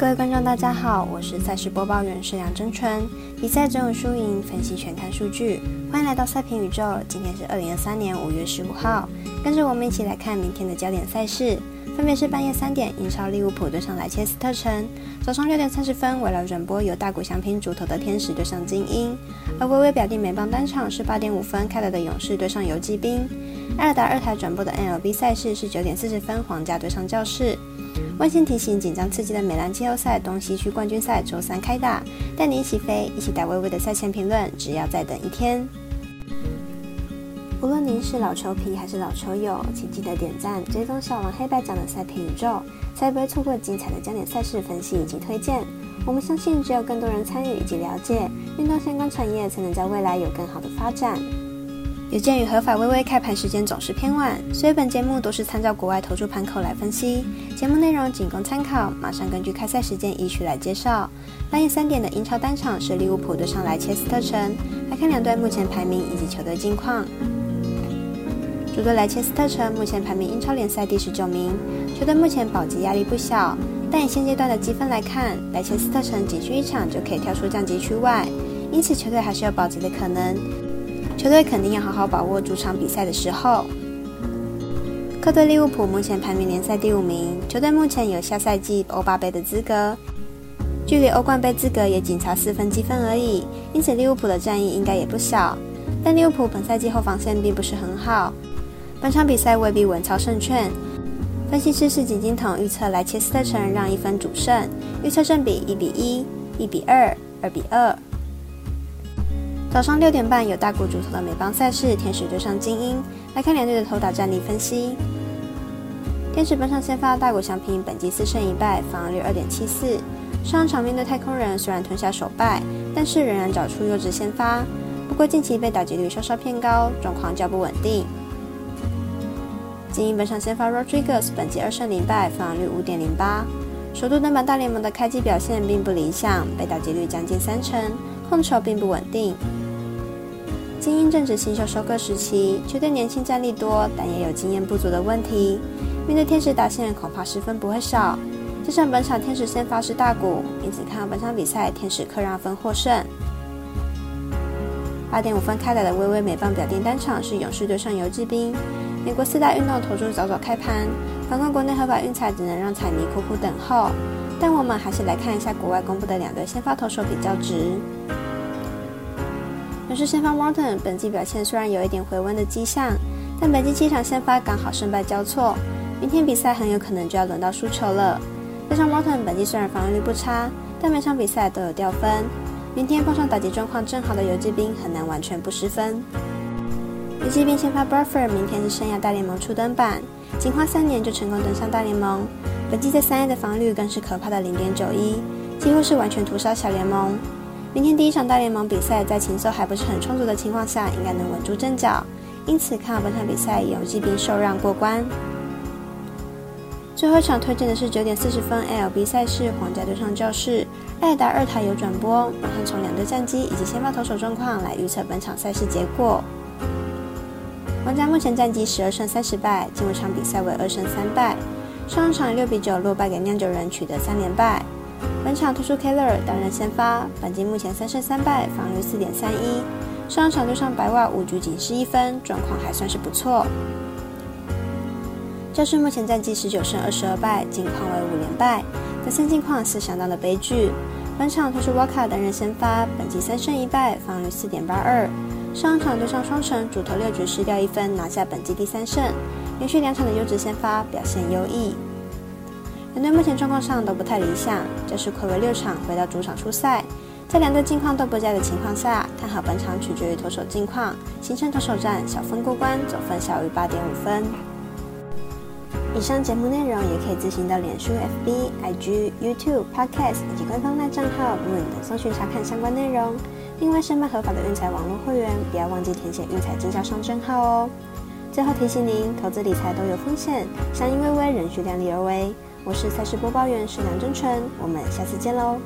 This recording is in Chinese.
各位观众，大家好，我是赛事播报员是梁真纯。比赛总有输赢，分析全看数据。欢迎来到赛评宇宙，今天是二零二三年五月十五号，跟着我们一起来看明天的焦点赛事。分别是半夜三点，英超利物浦对上莱切斯特城；早上六点三十分，围绕转播由大谷翔平主投的天使对上精英；而微微表弟美邦单场是八点五分开来的勇士对上游击兵；艾尔达二台转播的 NLB 赛事是九点四十分，皇家对上教士。温馨提醒：紧张刺激的美兰季后赛东西区冠军赛周三开打，带你一起飞，一起打微微的赛前评论，只要再等一天。无论您是老球皮还是老球友，请记得点赞、追踪小王黑白奖的赛评宇宙，才不会错过精彩的焦点赛事分析以及推荐。我们相信，只有更多人参与以及了解运动相关产业，才能在未来有更好的发展。有鉴于合法微微开盘时间总是偏晚，所以本节目都是参照国外投注盘口来分析，节目内容仅供参考。马上根据开赛时间依序来介绍。半夜三点的英超单场是利物浦对上莱切斯特城，来看两队目前排名以及球队近况。主队莱切斯特城目前排名英超联赛第十九名，球队目前保级压力不小。但以现阶段的积分来看，莱切斯特城仅需一场就可以跳出降级区外，因此球队还是有保级的可能。球队肯定要好好把握主场比赛的时候。客队利物浦目前排名联赛第五名，球队目前有下赛季欧霸杯的资格，距离欧冠杯资格也仅差四分积分而已，因此利物浦的战役应该也不小。但利物浦本赛季后防线并不是很好。本场比赛未必稳操胜券，分析师是景金筒预测莱切斯特城让一分主胜，预测胜比一比一、一比二、二比二。早上六点半有大股主投的美邦赛事，天使对上精英，来看两队的投打战力分析。天使本场先发大谷翔平，本季四胜一败，防御率二点七四。上场面对太空人，虽然吞下首败，但是仍然找出优质先发。不过近期被打击率稍稍偏高，状况较不稳定。精英本场先发 Rodriguez 本季二胜零败，防御率五点零八。首度登板大联盟的开机表现并不理想，被打击率将近三成，控球并不稳定。精英正值新秀收割时期，球队年轻战力多，但也有经验不足的问题。面对天使打线，恐怕失分不会少。加上本场天使先发是大谷，因此看好本场比赛天使客让分获胜。八点五分开打的微微美棒表定单场是勇士对上游击兵。美国四大运动投注早早开盘，反观国内合法运彩只能让彩迷苦苦等候。但我们还是来看一下国外公布的两队先发投手比较值。勇士先发 Martin 本季表现虽然有一点回温的迹象，但本季七场先发刚好胜败交错，明天比赛很有可能就要轮到输球了。加上 Martin 本季虽然防御率不差，但每场比赛都有掉分，明天碰上打击状况正好的游击兵，很难完全不失分。游击兵先发 Buffer，明天是生涯大联盟初登板，仅花三年就成功登上大联盟。本季在三 A 的防御率更是可怕的零点九一，几乎是完全屠杀小联盟。明天第一场大联盟比赛，在情绪还不是很充足的情况下，应该能稳住阵脚。因此，看好本场比赛游击兵受让过关。最后一场推荐的是九点四十分 LB 赛事，皇家对上教室，艾达二台有转播，马上从两队战绩以及先发投手状况来预测本场赛事结果。皇家目前战绩十二胜三十败，进入场比赛为二胜三败。上场六比九落败给酿酒人，取得三连败。本场突出 Keller 担任先发，本季目前三胜三败，防御四点三一。上场对上白袜五局仅失一分，状况还算是不错。教士目前战绩十九胜二十二败，近况为五连败，得分近况是相当的悲剧。本场突出 Walker 担任先发，本季三胜一败，防御四点八二。上场对上双城，主投六局失掉一分，拿下本季第三胜。连续两场的优质先发表现优异。两队目前状况上都不太理想，这是暌违六场回到主场出赛，在两队近况都不佳的情况下，看好本场取决于投手近况，形成投手战小分过关，总分小于八点五分。以上节目内容也可以自行到脸书、FB、IG、YouTube、Podcast 以及官方赖账号 Moon 等搜寻查看相关内容。另外，申办合法的运财网络会员，不要忘记填写运财经销商证号哦。最后提醒您，投资理财都有风险，相依微微，仍需量力而为。我是赛事播报员，是梁真纯，我们下次见喽。